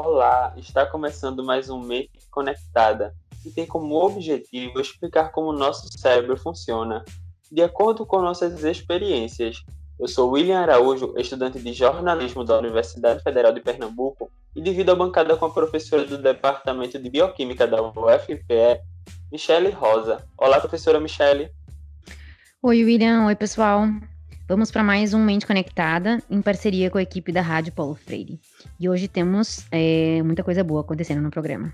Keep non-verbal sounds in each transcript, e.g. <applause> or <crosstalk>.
Olá, está começando mais um Mente Conectada, que tem como objetivo explicar como nosso cérebro funciona, de acordo com nossas experiências. Eu sou William Araújo, estudante de jornalismo da Universidade Federal de Pernambuco e divido a bancada com a professora do Departamento de Bioquímica da UFPE, Michele Rosa. Olá, professora Michele. Oi, William. Oi, pessoal. Vamos para mais um Mente Conectada, em parceria com a equipe da Rádio Paulo Freire. E hoje temos é, muita coisa boa acontecendo no programa.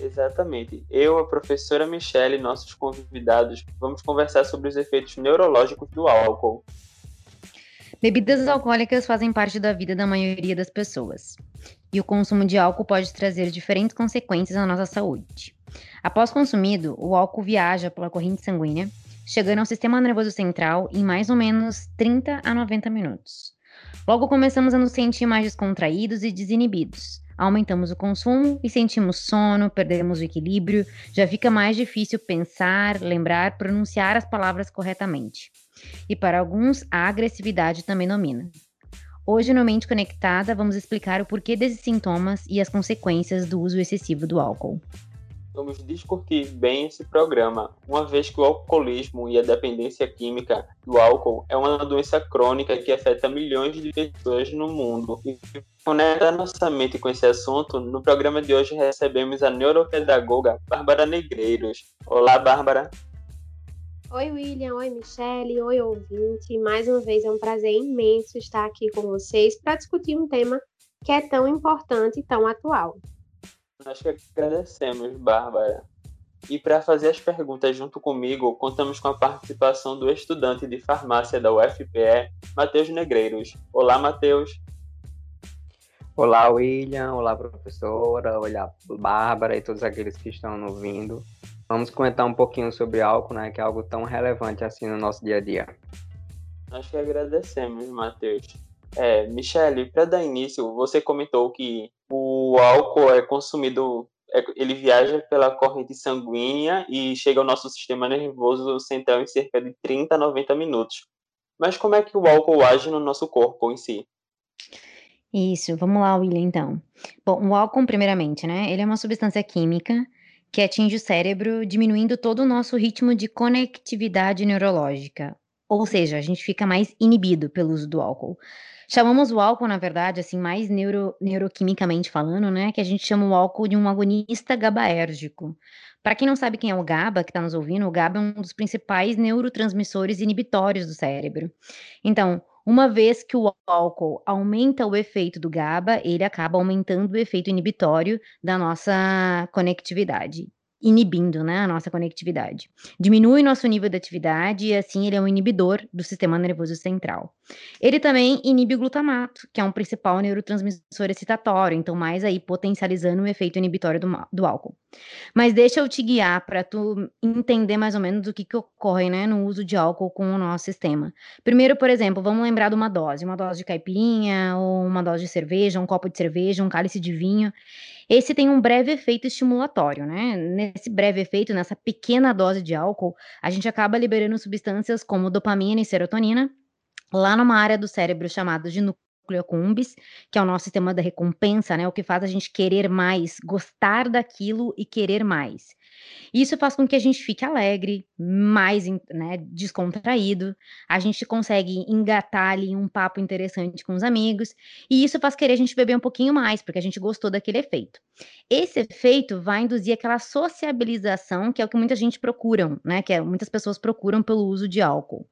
Exatamente. Eu, a professora Michelle e nossos convidados vamos conversar sobre os efeitos neurológicos do álcool. Bebidas alcoólicas fazem parte da vida da maioria das pessoas. E o consumo de álcool pode trazer diferentes consequências à nossa saúde. Após consumido, o álcool viaja pela corrente sanguínea chegando ao sistema nervoso central em mais ou menos 30 a 90 minutos. Logo começamos a nos sentir mais descontraídos e desinibidos. Aumentamos o consumo e sentimos sono, perdemos o equilíbrio, já fica mais difícil pensar, lembrar, pronunciar as palavras corretamente. E para alguns, a agressividade também domina. Hoje, no Mente Conectada, vamos explicar o porquê desses sintomas e as consequências do uso excessivo do álcool vamos discutir bem esse programa, uma vez que o alcoolismo e a dependência química do álcool é uma doença crônica que afeta milhões de pessoas no mundo. E conecta nossa mente com esse assunto, no programa de hoje recebemos a neuropedagoga Bárbara Negreiros. Olá, Bárbara. Oi, William. Oi, Michele. Oi, ouvinte. Mais uma vez é um prazer imenso estar aqui com vocês para discutir um tema que é tão importante e tão atual. Nós que agradecemos, Bárbara. E para fazer as perguntas junto comigo, contamos com a participação do estudante de farmácia da UFPE, Matheus Negreiros. Olá, Matheus. Olá, William. Olá, professora. Olá, Bárbara e todos aqueles que estão nos ouvindo. Vamos comentar um pouquinho sobre álcool, né, que é algo tão relevante assim no nosso dia a dia. Nós que agradecemos, Matheus. É, Michele, para dar início, você comentou que o álcool é consumido, é, ele viaja pela corrente sanguínea e chega ao nosso sistema nervoso central em cerca de 30 a 90 minutos. Mas como é que o álcool age no nosso corpo em si? Isso, vamos lá, William, então. Bom, o álcool, primeiramente, né? Ele é uma substância química que atinge o cérebro, diminuindo todo o nosso ritmo de conectividade neurológica. Ou seja, a gente fica mais inibido pelo uso do álcool. Chamamos o álcool, na verdade, assim, mais neuro, neuroquimicamente falando, né? Que a gente chama o álcool de um agonista GABAérgico. Para quem não sabe quem é o GABA, que está nos ouvindo, o GABA é um dos principais neurotransmissores inibitórios do cérebro. Então, uma vez que o álcool aumenta o efeito do GABA, ele acaba aumentando o efeito inibitório da nossa conectividade inibindo né, a nossa conectividade. Diminui nosso nível de atividade e assim ele é um inibidor do sistema nervoso central. Ele também inibe o glutamato, que é um principal neurotransmissor excitatório, então mais aí potencializando o efeito inibitório do, do álcool. Mas deixa eu te guiar para tu entender mais ou menos o que, que ocorre né, no uso de álcool com o nosso sistema. Primeiro, por exemplo, vamos lembrar de uma dose, uma dose de caipirinha, ou uma dose de cerveja, um copo de cerveja, um cálice de vinho. Esse tem um breve efeito estimulatório, né? Nesse breve efeito, nessa pequena dose de álcool, a gente acaba liberando substâncias como dopamina e serotonina, lá numa área do cérebro chamada de núcleo accumbens, que é o nosso sistema da recompensa, né? O que faz a gente querer mais, gostar daquilo e querer mais. Isso faz com que a gente fique alegre, mais né, descontraído, a gente consegue engatar ali um papo interessante com os amigos, e isso faz querer a gente beber um pouquinho mais, porque a gente gostou daquele efeito. Esse efeito vai induzir aquela sociabilização, que é o que muita gente procura, né? Que é, muitas pessoas procuram pelo uso de álcool.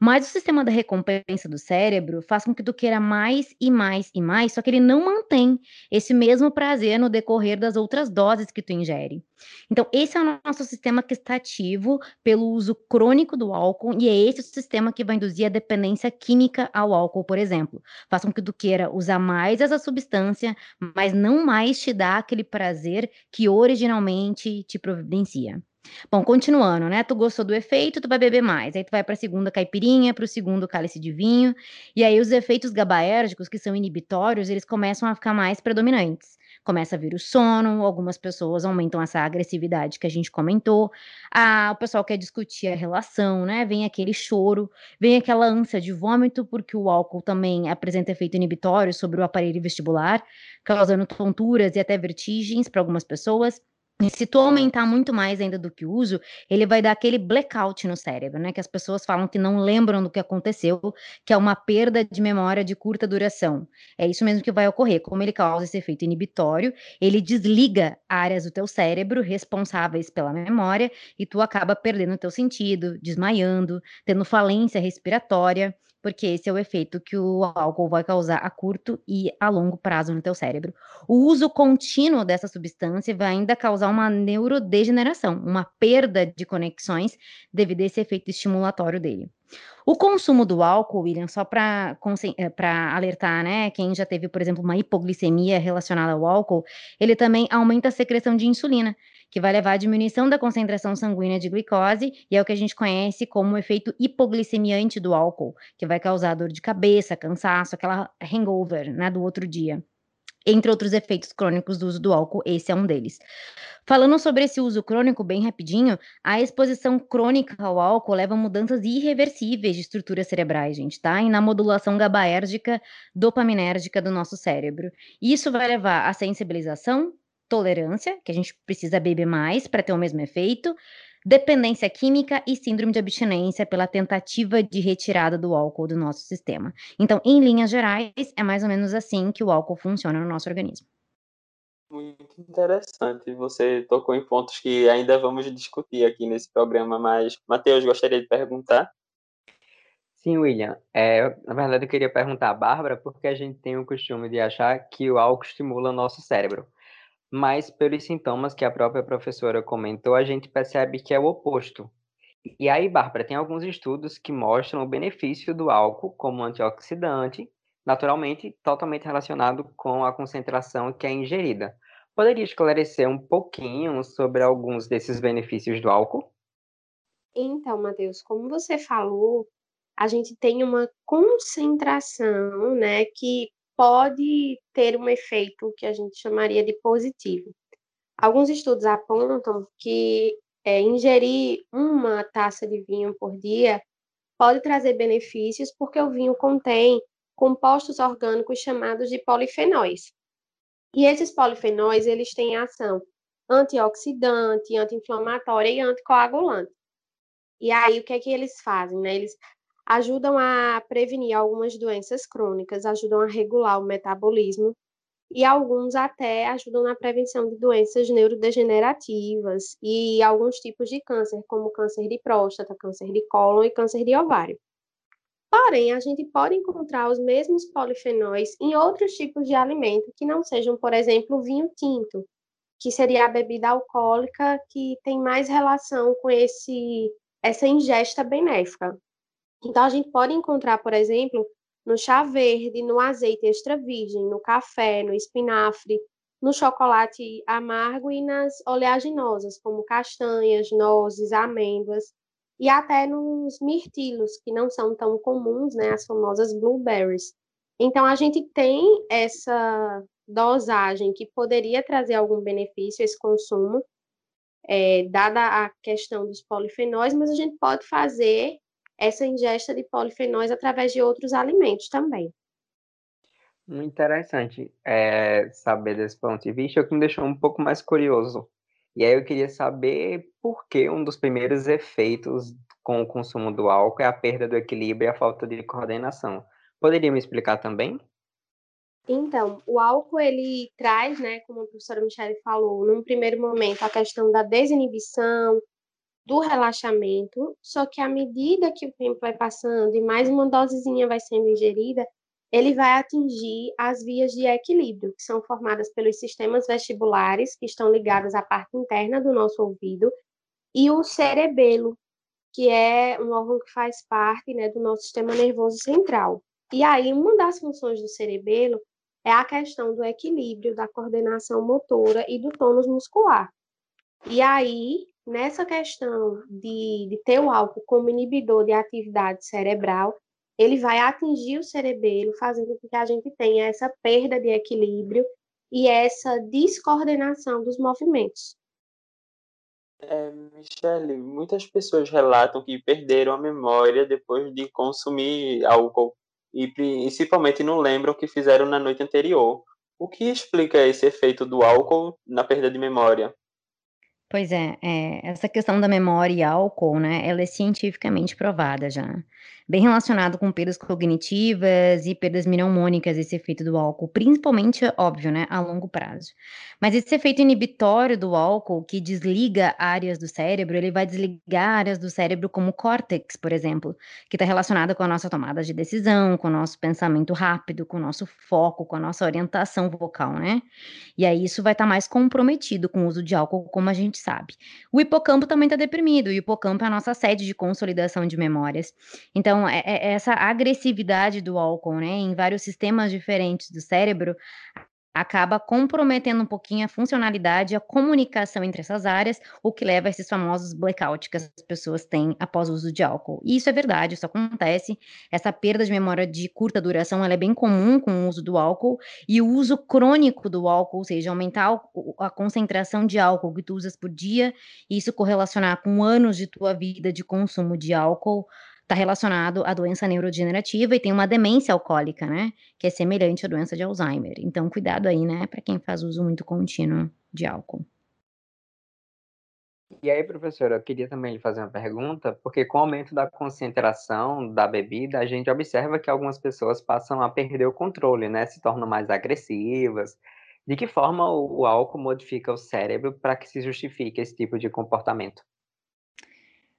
Mas o sistema da recompensa do cérebro faz com que tu queira mais e mais e mais, só que ele não mantém esse mesmo prazer no decorrer das outras doses que tu ingere. Então, esse é o nosso sistema que está ativo pelo uso crônico do álcool, e é esse o sistema que vai induzir a dependência química ao álcool, por exemplo. Faz com que tu queira usar mais essa substância, mas não mais te dá aquele prazer que originalmente te providencia. Bom, continuando, né? Tu gostou do efeito, tu vai beber mais. Aí tu vai para a segunda caipirinha, para o segundo cálice de vinho. E aí os efeitos gabaérgicos, que são inibitórios, eles começam a ficar mais predominantes. Começa a vir o sono, algumas pessoas aumentam essa agressividade que a gente comentou. Ah, o pessoal quer discutir a relação, né? Vem aquele choro, vem aquela ânsia de vômito, porque o álcool também apresenta efeito inibitório sobre o aparelho vestibular, causando tonturas e até vertigens para algumas pessoas. E se tu aumentar muito mais ainda do que o uso, ele vai dar aquele blackout no cérebro, né? Que as pessoas falam que não lembram do que aconteceu, que é uma perda de memória de curta duração. É isso mesmo que vai ocorrer. Como ele causa esse efeito inibitório, ele desliga áreas do teu cérebro responsáveis pela memória e tu acaba perdendo o teu sentido, desmaiando, tendo falência respiratória porque esse é o efeito que o álcool vai causar a curto e a longo prazo no teu cérebro. O uso contínuo dessa substância vai ainda causar uma neurodegeneração, uma perda de conexões devido a esse efeito estimulatório dele. O consumo do álcool, William, só para eh, alertar, né, quem já teve, por exemplo, uma hipoglicemia relacionada ao álcool, ele também aumenta a secreção de insulina, que vai levar à diminuição da concentração sanguínea de glicose, e é o que a gente conhece como o efeito hipoglicemiante do álcool, que vai causar dor de cabeça, cansaço, aquela hangover, né, do outro dia. Entre outros efeitos crônicos do uso do álcool, esse é um deles. Falando sobre esse uso crônico, bem rapidinho, a exposição crônica ao álcool leva a mudanças irreversíveis de estruturas cerebrais, gente, tá? E na modulação gabaérgica dopaminérgica do nosso cérebro. Isso vai levar à sensibilização, tolerância, que a gente precisa beber mais para ter o mesmo efeito, dependência química e síndrome de abstinência pela tentativa de retirada do álcool do nosso sistema. Então, em linhas gerais, é mais ou menos assim que o álcool funciona no nosso organismo. Muito interessante. Você tocou em pontos que ainda vamos discutir aqui nesse programa, mas, Matheus, gostaria de perguntar. Sim, William. É, na verdade, eu queria perguntar à Bárbara, porque a gente tem o costume de achar que o álcool estimula o nosso cérebro mas pelos sintomas que a própria professora comentou, a gente percebe que é o oposto. E aí, Bárbara, tem alguns estudos que mostram o benefício do álcool como antioxidante, naturalmente totalmente relacionado com a concentração que é ingerida. Poderia esclarecer um pouquinho sobre alguns desses benefícios do álcool? Então, Matheus, como você falou, a gente tem uma concentração, né, que pode ter um efeito que a gente chamaria de positivo. Alguns estudos apontam que é, ingerir uma taça de vinho por dia pode trazer benefícios porque o vinho contém compostos orgânicos chamados de polifenóis. E esses polifenóis, eles têm ação antioxidante, anti-inflamatória e anticoagulante. E aí, o que é que eles fazem? Né? Eles ajudam a prevenir algumas doenças crônicas, ajudam a regular o metabolismo e alguns até ajudam na prevenção de doenças neurodegenerativas e alguns tipos de câncer, como câncer de próstata, câncer de cólon e câncer de ovário. Porém, a gente pode encontrar os mesmos polifenóis em outros tipos de alimento que não sejam, por exemplo, vinho tinto, que seria a bebida alcoólica que tem mais relação com esse essa ingesta benéfica. Então, a gente pode encontrar, por exemplo, no chá verde, no azeite extra virgem, no café, no espinafre, no chocolate amargo e nas oleaginosas, como castanhas, nozes, amêndoas, e até nos mirtilos, que não são tão comuns, né, as famosas blueberries. Então, a gente tem essa dosagem que poderia trazer algum benefício, esse consumo, é, dada a questão dos polifenóis, mas a gente pode fazer essa ingesta de polifenóis através de outros alimentos também. Muito interessante é, saber desse ponto de vista, o que me deixou um pouco mais curioso. E aí eu queria saber por que um dos primeiros efeitos com o consumo do álcool é a perda do equilíbrio e a falta de coordenação. Poderia me explicar também? Então, o álcool ele traz, né, como a professora Michele falou, num primeiro momento a questão da desinibição, do relaxamento, só que à medida que o tempo vai passando e mais uma dosezinha vai sendo ingerida, ele vai atingir as vias de equilíbrio, que são formadas pelos sistemas vestibulares, que estão ligados à parte interna do nosso ouvido, e o cerebelo, que é um órgão que faz parte né, do nosso sistema nervoso central. E aí, uma das funções do cerebelo é a questão do equilíbrio, da coordenação motora e do tônus muscular. E aí, nessa questão de, de ter o álcool como inibidor de atividade cerebral, ele vai atingir o cerebelo, fazendo com que a gente tenha essa perda de equilíbrio e essa descoordenação dos movimentos. É, Michele, muitas pessoas relatam que perderam a memória depois de consumir álcool e principalmente não lembram o que fizeram na noite anterior. O que explica esse efeito do álcool na perda de memória? Pois é, é, essa questão da memória e álcool, né, ela é cientificamente provada já bem relacionado com perdas cognitivas e perdas mnemônicas, esse efeito do álcool, principalmente, óbvio, né, a longo prazo. Mas esse efeito inibitório do álcool, que desliga áreas do cérebro, ele vai desligar áreas do cérebro como o córtex, por exemplo, que está relacionada com a nossa tomada de decisão, com o nosso pensamento rápido, com o nosso foco, com a nossa orientação vocal, né? E aí isso vai estar tá mais comprometido com o uso de álcool, como a gente sabe. O hipocampo também está deprimido, o hipocampo é a nossa sede de consolidação de memórias. Então, então, é, é essa agressividade do álcool, né, em vários sistemas diferentes do cérebro, acaba comprometendo um pouquinho a funcionalidade e a comunicação entre essas áreas, o que leva a esses famosos blackouts que as pessoas têm após o uso de álcool. E isso é verdade, isso acontece. Essa perda de memória de curta duração é bem comum com o uso do álcool, e o uso crônico do álcool, ou seja, aumentar a concentração de álcool que tu usas por dia, e isso correlacionar com anos de tua vida de consumo de álcool, está relacionado à doença neurodegenerativa e tem uma demência alcoólica, né? Que é semelhante à doença de Alzheimer. Então, cuidado aí, né? Para quem faz uso muito contínuo de álcool. E aí, professora, eu queria também lhe fazer uma pergunta, porque com o aumento da concentração da bebida, a gente observa que algumas pessoas passam a perder o controle, né? Se tornam mais agressivas. De que forma o álcool modifica o cérebro para que se justifique esse tipo de comportamento?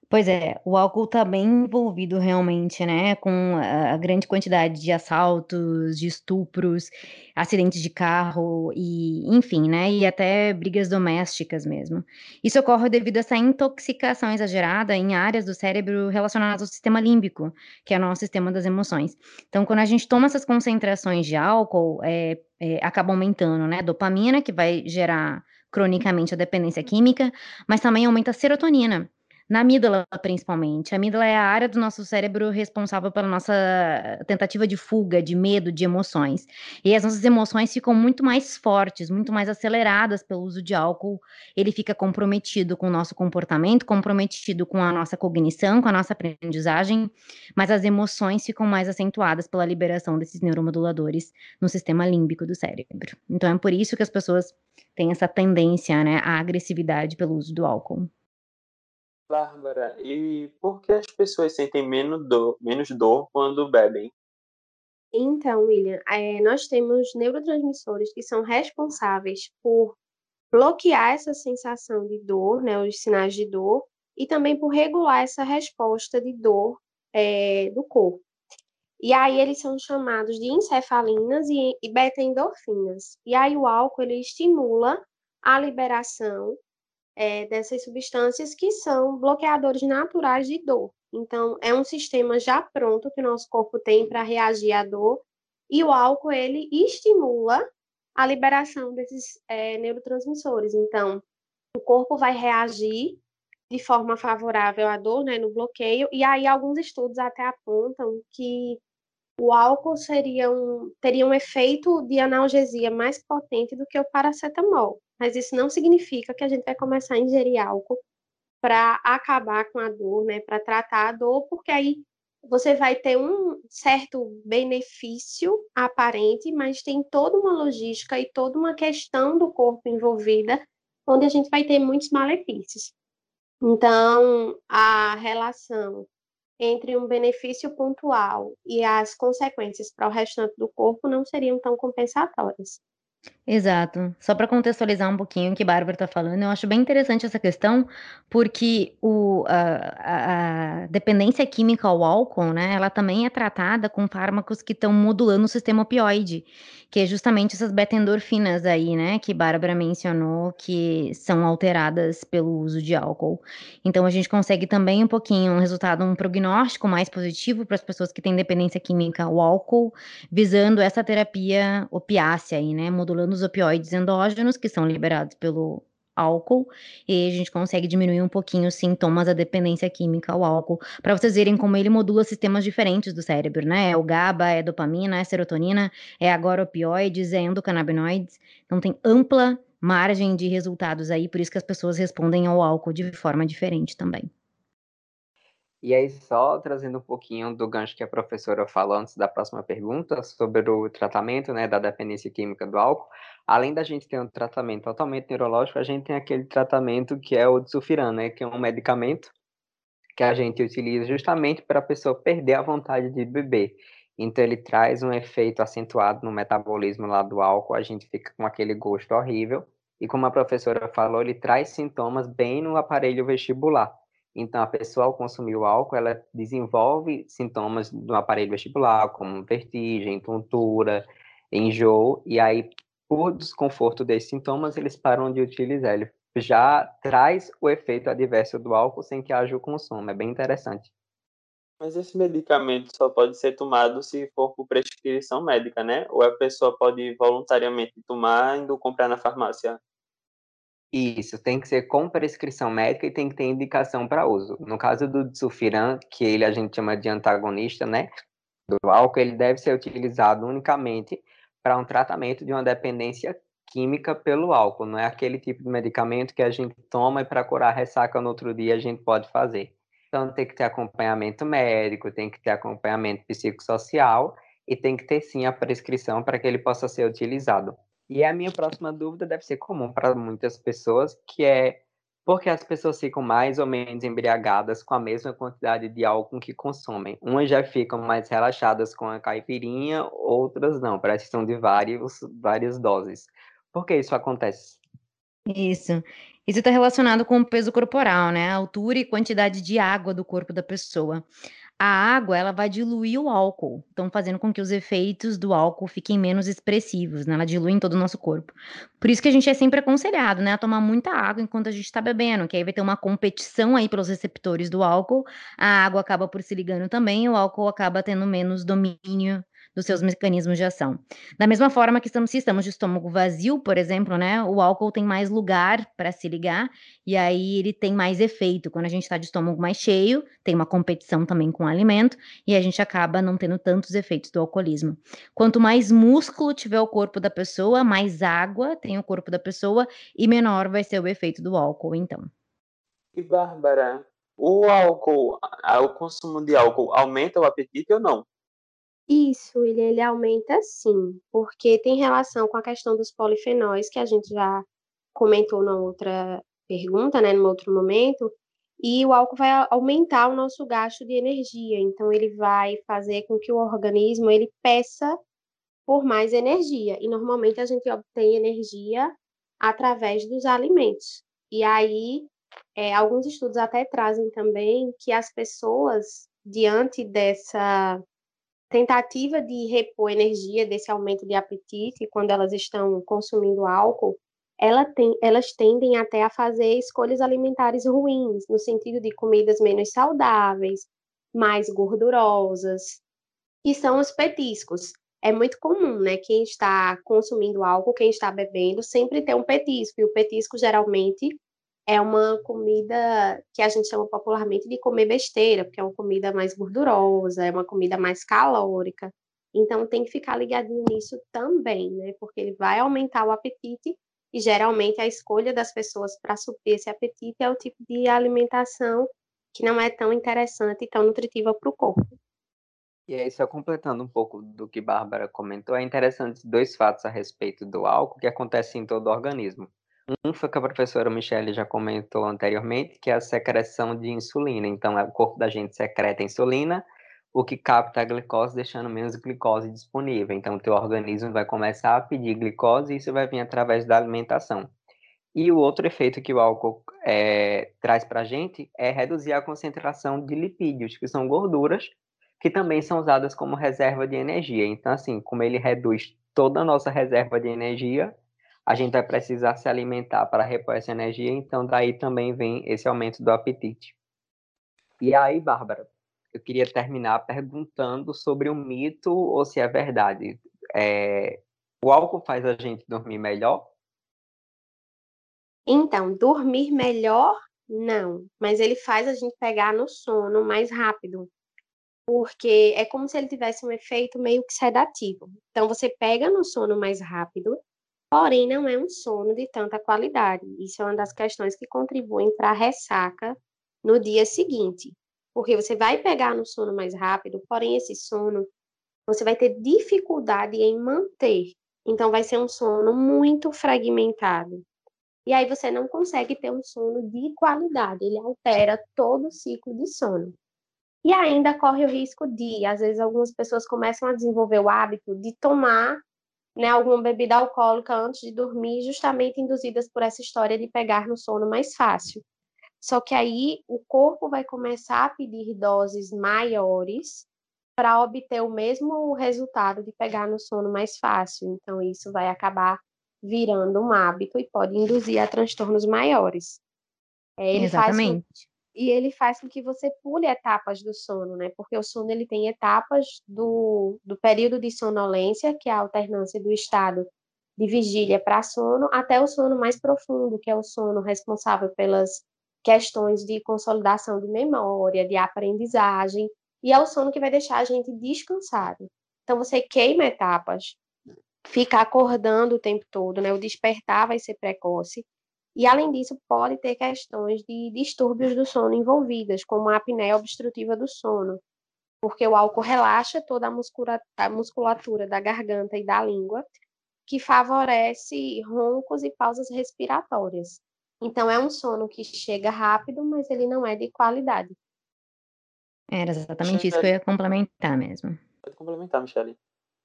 Pois é, o álcool tá bem envolvido realmente, né, com a a grande quantidade de assaltos, de estupros, acidentes de carro e, enfim, né, e até brigas domésticas mesmo. Isso ocorre devido a essa intoxicação exagerada em áreas do cérebro relacionadas ao sistema límbico, que é o nosso sistema das emoções. Então, quando a gente toma essas concentrações de álcool, é, é, acaba aumentando, né, dopamina, que vai gerar cronicamente a dependência química, mas também aumenta a serotonina, na amígdala, principalmente. A amígdala é a área do nosso cérebro responsável pela nossa tentativa de fuga, de medo, de emoções. E as nossas emoções ficam muito mais fortes, muito mais aceleradas pelo uso de álcool. Ele fica comprometido com o nosso comportamento, comprometido com a nossa cognição, com a nossa aprendizagem, mas as emoções ficam mais acentuadas pela liberação desses neuromoduladores no sistema límbico do cérebro. Então é por isso que as pessoas têm essa tendência, né, à agressividade pelo uso do álcool. Bárbara, e por que as pessoas sentem menos dor, menos dor quando bebem? Então, William, é, nós temos neurotransmissores que são responsáveis por bloquear essa sensação de dor, né, os sinais de dor, e também por regular essa resposta de dor é, do corpo. E aí eles são chamados de encefalinas e, e beta-endorfinas. E aí o álcool ele estimula a liberação é, dessas substâncias que são bloqueadores naturais de dor. Então, é um sistema já pronto que o nosso corpo tem para reagir à dor, e o álcool ele estimula a liberação desses é, neurotransmissores. Então, o corpo vai reagir de forma favorável à dor, né, no bloqueio, e aí alguns estudos até apontam que o álcool seria um, teria um efeito de analgesia mais potente do que o paracetamol. Mas isso não significa que a gente vai começar a ingerir álcool para acabar com a dor, né? Para tratar a dor, porque aí você vai ter um certo benefício aparente, mas tem toda uma logística e toda uma questão do corpo envolvida, onde a gente vai ter muitos malefícios. Então, a relação entre um benefício pontual e as consequências para o restante do corpo não seriam tão compensatórias. Exato. Só para contextualizar um pouquinho o que Bárbara está falando, eu acho bem interessante essa questão, porque o, a, a, dependência química ao álcool, né, ela também é tratada com fármacos que estão modulando o sistema opioide, que é justamente essas beta-endorfinas aí, né, que Bárbara mencionou, que são alteradas pelo uso de álcool. Então a gente consegue também um pouquinho um resultado, um prognóstico mais positivo para as pessoas que têm dependência química ao álcool, visando essa terapia opiácea aí, né, modulando os opioides endógenos, que são liberados pelo álcool, e a gente consegue diminuir um pouquinho os sintomas da dependência química ao álcool, para vocês verem como ele modula sistemas diferentes do cérebro, né? É o GABA, é dopamina, é serotonina, é agora opioides, é endocannabinoides. Então tem ampla margem de resultados aí, por isso que as pessoas respondem ao álcool de forma diferente também. E aí, só trazendo um pouquinho do gancho que a professora falou antes da próxima pergunta, sobre o tratamento né, da dependência química do álcool, além da gente ter um tratamento totalmente neurológico, a gente tem aquele tratamento que é o sulfiram, né, que é um medicamento que a gente utiliza justamente para a pessoa perder a vontade de beber. Então, ele traz um efeito acentuado no metabolismo lá do álcool, a gente fica com aquele gosto horrível. E como a professora falou, ele traz sintomas bem no aparelho vestibular. Então, a pessoa, ao consumir o álcool, ela desenvolve sintomas do aparelho vestibular, como vertigem, tontura, enjoo, e aí, por desconforto desses sintomas, eles param de utilizar. Ele já traz o efeito adverso do álcool sem que haja o consumo. É bem interessante. Mas esse medicamento só pode ser tomado se for por prescrição médica, né? Ou a pessoa pode voluntariamente tomar indo comprar na farmácia? Isso, tem que ser com prescrição médica e tem que ter indicação para uso. No caso do sulfiram, que ele a gente chama de antagonista, né, do álcool, ele deve ser utilizado unicamente para um tratamento de uma dependência química pelo álcool. Não é aquele tipo de medicamento que a gente toma e para curar ressaca no outro dia a gente pode fazer. Então tem que ter acompanhamento médico, tem que ter acompanhamento psicossocial e tem que ter sim a prescrição para que ele possa ser utilizado. E a minha próxima dúvida deve ser comum para muitas pessoas, que é por que as pessoas ficam mais ou menos embriagadas com a mesma quantidade de álcool que consomem. Umas já ficam mais relaxadas com a caipirinha, outras não, precisam de vários, várias doses. Por que isso acontece? Isso. Isso está relacionado com o peso corporal, né? A altura e quantidade de água do corpo da pessoa. A água, ela vai diluir o álcool, então fazendo com que os efeitos do álcool fiquem menos expressivos, né, ela dilui em todo o nosso corpo. Por isso que a gente é sempre aconselhado, né, a tomar muita água enquanto a gente está bebendo, que aí vai ter uma competição aí pelos receptores do álcool, a água acaba por se ligando também, o álcool acaba tendo menos domínio dos seus mecanismos de ação. Da mesma forma que estamos, se estamos de estômago vazio, por exemplo, né, o álcool tem mais lugar para se ligar e aí ele tem mais efeito. Quando a gente está de estômago mais cheio, tem uma competição também com o alimento e a gente acaba não tendo tantos efeitos do alcoolismo. Quanto mais músculo tiver o corpo da pessoa, mais água tem o corpo da pessoa e menor vai ser o efeito do álcool, então. E Bárbara, o álcool, o consumo de álcool aumenta o apetite ou não? Isso, ele, ele aumenta sim, porque tem relação com a questão dos polifenóis, que a gente já comentou na outra pergunta, né, no outro momento, e o álcool vai aumentar o nosso gasto de energia, então ele vai fazer com que o organismo ele peça por mais energia, e normalmente a gente obtém energia através dos alimentos. E aí, é, alguns estudos até trazem também que as pessoas, diante dessa tentativa de repor energia desse aumento de apetite quando elas estão consumindo álcool, ela tem, elas tendem até a fazer escolhas alimentares ruins, no sentido de comidas menos saudáveis, mais gordurosas, que são os petiscos. É muito comum, né? Quem está consumindo álcool, quem está bebendo, sempre tem um petisco, e o petisco geralmente é uma comida que a gente chama popularmente de comer besteira, porque é uma comida mais gordurosa, é uma comida mais calórica. Então tem que ficar ligadinho nisso também, né? Porque ele vai aumentar o apetite e geralmente a escolha das pessoas para suprir esse apetite é o tipo de alimentação que não é tão interessante e tão nutritiva para o corpo. E aí, só completando um pouco do que Bárbara comentou, é interessante dois fatos a respeito do álcool que acontecem em todo o organismo. Um foi que a professora Michelle já comentou anteriormente, que é a secreção de insulina. Então, é o corpo da gente secreta insulina, o que capta a glicose, deixando menos glicose disponível. Então, o teu organismo vai começar a pedir glicose e isso vai vir através da alimentação. E o outro efeito que o álcool é, traz para a gente é reduzir a concentração de lipídios, que são gorduras, que também são usadas como reserva de energia. Então, assim, como ele reduz toda a nossa reserva de energia, a gente vai precisar se alimentar para repor essa energia, então daí também vem esse aumento do apetite. E aí, Bárbara, eu queria terminar perguntando sobre um mito ou se é verdade. É, o álcool faz a gente dormir melhor? Então, dormir melhor, não, mas ele faz a gente pegar no sono mais rápido, porque é como se ele tivesse um efeito meio que sedativo. Então, você pega no sono mais rápido, porém não é um sono de tanta qualidade. Isso é uma das questões que contribuem para a ressaca no dia seguinte, porque você vai pegar no sono mais rápido, porém esse sono você vai ter dificuldade em manter. Então, vai ser um sono muito fragmentado. E aí você não consegue ter um sono de qualidade, ele altera todo o ciclo de sono. E ainda corre o risco de, às vezes, algumas pessoas começam a desenvolver o hábito de tomar né, alguma bebida alcoólica antes de dormir, justamente induzidas por essa história de pegar no sono mais fácil. Só que aí o corpo vai começar a pedir doses maiores para obter o mesmo resultado de pegar no sono mais fácil. Então, isso vai acabar virando um hábito e pode induzir a transtornos maiores. É, ele Exatamente. Faz e ele faz com que você pule etapas do sono, né? Porque o sono ele tem etapas do, do período de sonolência, que é a alternância do estado de vigília para sono, até o sono mais profundo, que é o sono responsável pelas questões de consolidação de memória, de aprendizagem, e é o sono que vai deixar a gente descansado. Então você queima etapas, fica acordando o tempo todo, né? O despertar vai ser precoce, e, além disso, pode ter questões de distúrbios do sono envolvidas, como a apneia obstrutiva do sono, porque o álcool relaxa toda a musculatura, a musculatura da garganta e da língua, que favorece roncos e pausas respiratórias. Então, é um sono que chega rápido, mas ele não é de qualidade. Era exatamente isso que eu ia complementar mesmo. Pode complementar, Michele.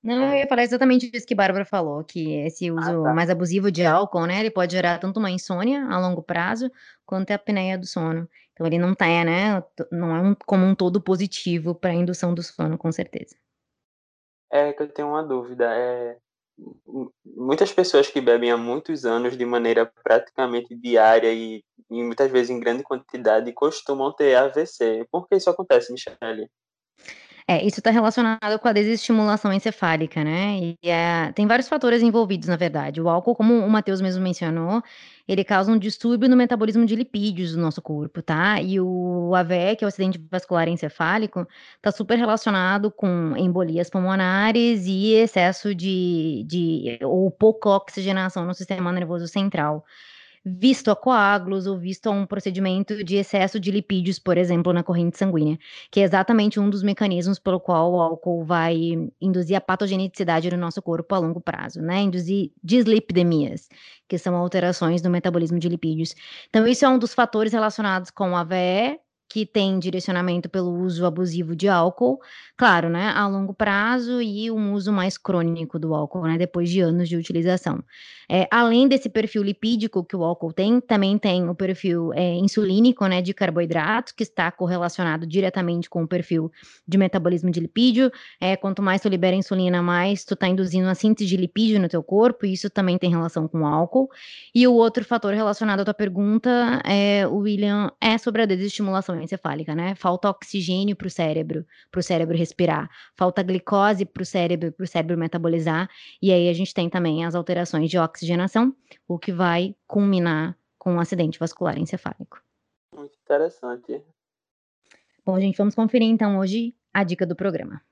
Não, eu ia falar exatamente isso que a Bárbara falou, que esse ah, uso tá. mais abusivo de álcool, né, ele pode gerar tanto uma insônia a longo prazo, quanto a apneia do sono. Então ele não tá, né, não é um, como um todo positivo para a indução do sono, com certeza. É que eu tenho uma dúvida, é muitas pessoas que bebem há muitos anos de maneira praticamente diária e, e muitas vezes em grande quantidade costumam ter AVC. Por que isso acontece, Michele? É, isso está relacionado com a desestimulação encefálica, né? E é, tem vários fatores envolvidos, na verdade. O álcool, como o Matheus mesmo mencionou, ele causa um distúrbio no metabolismo de lipídios do nosso corpo, tá? E o AVE, que é o acidente vascular encefálico, está super relacionado com embolias pulmonares e excesso de, de ou pouca oxigenação no sistema nervoso central visto a coágulos ou visto a um procedimento de excesso de lipídios, por exemplo, na corrente sanguínea, que é exatamente um dos mecanismos pelo qual o álcool vai induzir a patogenicidade no nosso corpo a longo prazo, né? Induzir dislipidemias, que são alterações no metabolismo de lipídios. Então, isso é um dos fatores relacionados com a AVE, que tem direcionamento pelo uso abusivo de álcool, claro, né, a longo prazo e um uso mais crônico do álcool, né, depois de anos de utilização. É, além desse perfil lipídico que o álcool tem, também tem o perfil é, insulínico, né, de carboidratos, que está correlacionado diretamente com o perfil de metabolismo de lipídio. É, quanto mais tu libera insulina, mais tu está induzindo a síntese de lipídio no teu corpo, e isso também tem relação com o álcool. E o outro fator relacionado à tua pergunta, é, William, é sobre a desestimulação encefálica, né? Falta oxigênio para o cérebro, para o cérebro respirar, falta glicose para o cérebro, para o cérebro metabolizar, e aí a gente tem também as alterações de oxigenação, o que vai culminar com um acidente vascular encefálico. Muito interessante. Bom, gente, vamos conferir então hoje a dica do programa.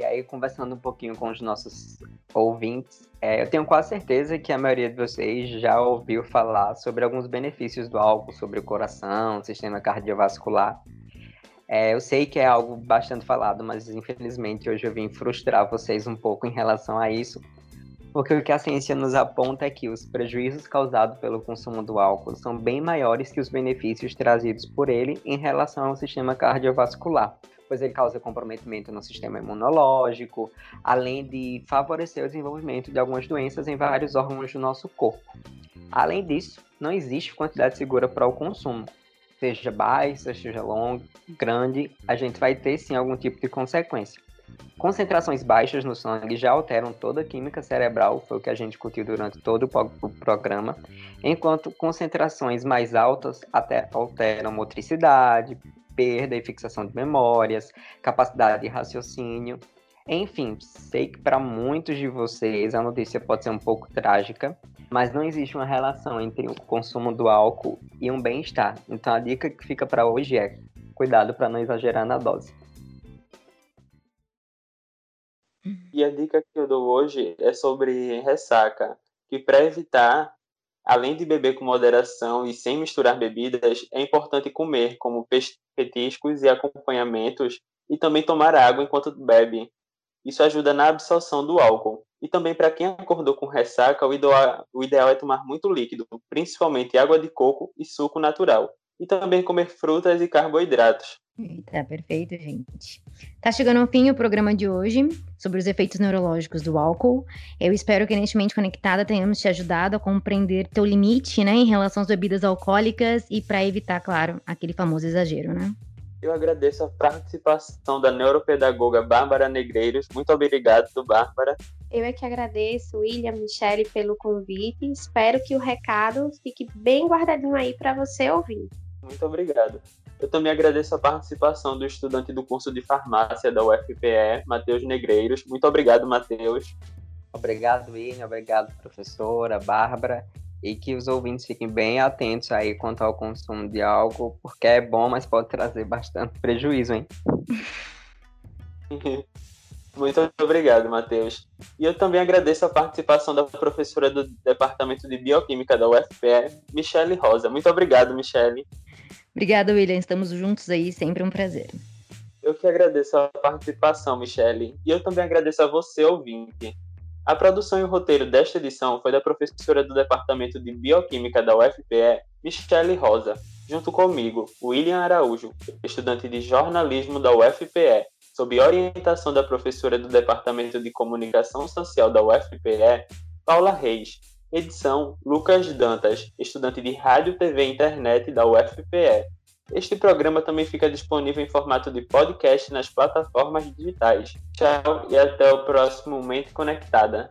E aí, conversando um pouquinho com os nossos ouvintes, é, eu tenho quase certeza que a maioria de vocês já ouviu falar sobre alguns benefícios do álcool, sobre o coração, sistema cardiovascular. É, eu sei que é algo bastante falado, mas infelizmente hoje eu vim frustrar vocês um pouco em relação a isso, porque o que a ciência nos aponta é que os prejuízos causados pelo consumo do álcool são bem maiores que os benefícios trazidos por ele em relação ao sistema cardiovascular pois ele causa comprometimento no sistema imunológico, além de favorecer o desenvolvimento de algumas doenças em vários órgãos do nosso corpo. Além disso, não existe quantidade segura para o consumo. Seja baixa, seja longa, grande, a gente vai ter sim algum tipo de consequência. Concentrações baixas no sangue já alteram toda a química cerebral, foi o que a gente discutiu durante todo o programa, enquanto concentrações mais altas até alteram motricidade, perda e fixação de memórias, capacidade de raciocínio. Enfim, sei que para muitos de vocês a notícia pode ser um pouco trágica, mas não existe uma relação entre o consumo do álcool e um bem-estar. Então a dica que fica para hoje é cuidado para não exagerar na dose. E a dica que eu dou hoje é sobre ressaca, que para evitar, além de beber com moderação e sem misturar bebidas, é importante comer como petiscos e acompanhamentos e também tomar água enquanto bebe. Isso ajuda na absorção do álcool. E também para quem acordou com ressaca, o ideal, o ideal é tomar muito líquido, principalmente água de coco e suco natural. E também comer frutas e carboidratos. Tá perfeito, gente. Tá chegando ao fim o programa de hoje sobre os efeitos neurológicos do álcool. Eu espero que neste Mente Conectada tenhamos te ajudado a compreender teu limite, né, em relação às bebidas alcoólicas e para evitar, claro, aquele famoso exagero, né? Eu agradeço a participação da neuropedagoga Bárbara Negreiros. Muito obrigado, Bárbara. Eu é que agradeço, William, Michele, pelo convite. Espero que o recado fique bem guardadinho aí para você ouvir. Muito obrigado. Eu também agradeço a participação do estudante do curso de farmácia da UFPE, Matheus Negreiros. Muito obrigado, Matheus. Obrigado, William. Obrigado, professora, Bárbara e que os ouvintes fiquem bem atentos aí quanto ao consumo de álcool, porque é bom, mas pode trazer bastante prejuízo, hein? <laughs> Muito obrigado, Matheus. E eu também agradeço a participação da professora do Departamento de Bioquímica da UFPE, Michele Rosa. Muito obrigado, Michele. Obrigada, William. Estamos juntos aí, sempre um prazer. Eu que agradeço a participação, Michele. E eu também agradeço a você, ouvinte. A produção e o roteiro desta edição foi da professora do Departamento de Bioquímica da UFPE, Michele Rosa, junto comigo, William Araújo, estudante de jornalismo da UFPE, sob orientação da professora do Departamento de Comunicação Social da UFPE, Paula Reis. Edição: Lucas Dantas, estudante de Rádio, TV e Internet da UFPE. Este programa também fica disponível em formato de podcast nas plataformas digitais. Tchau e até o próximo Mente Conectada.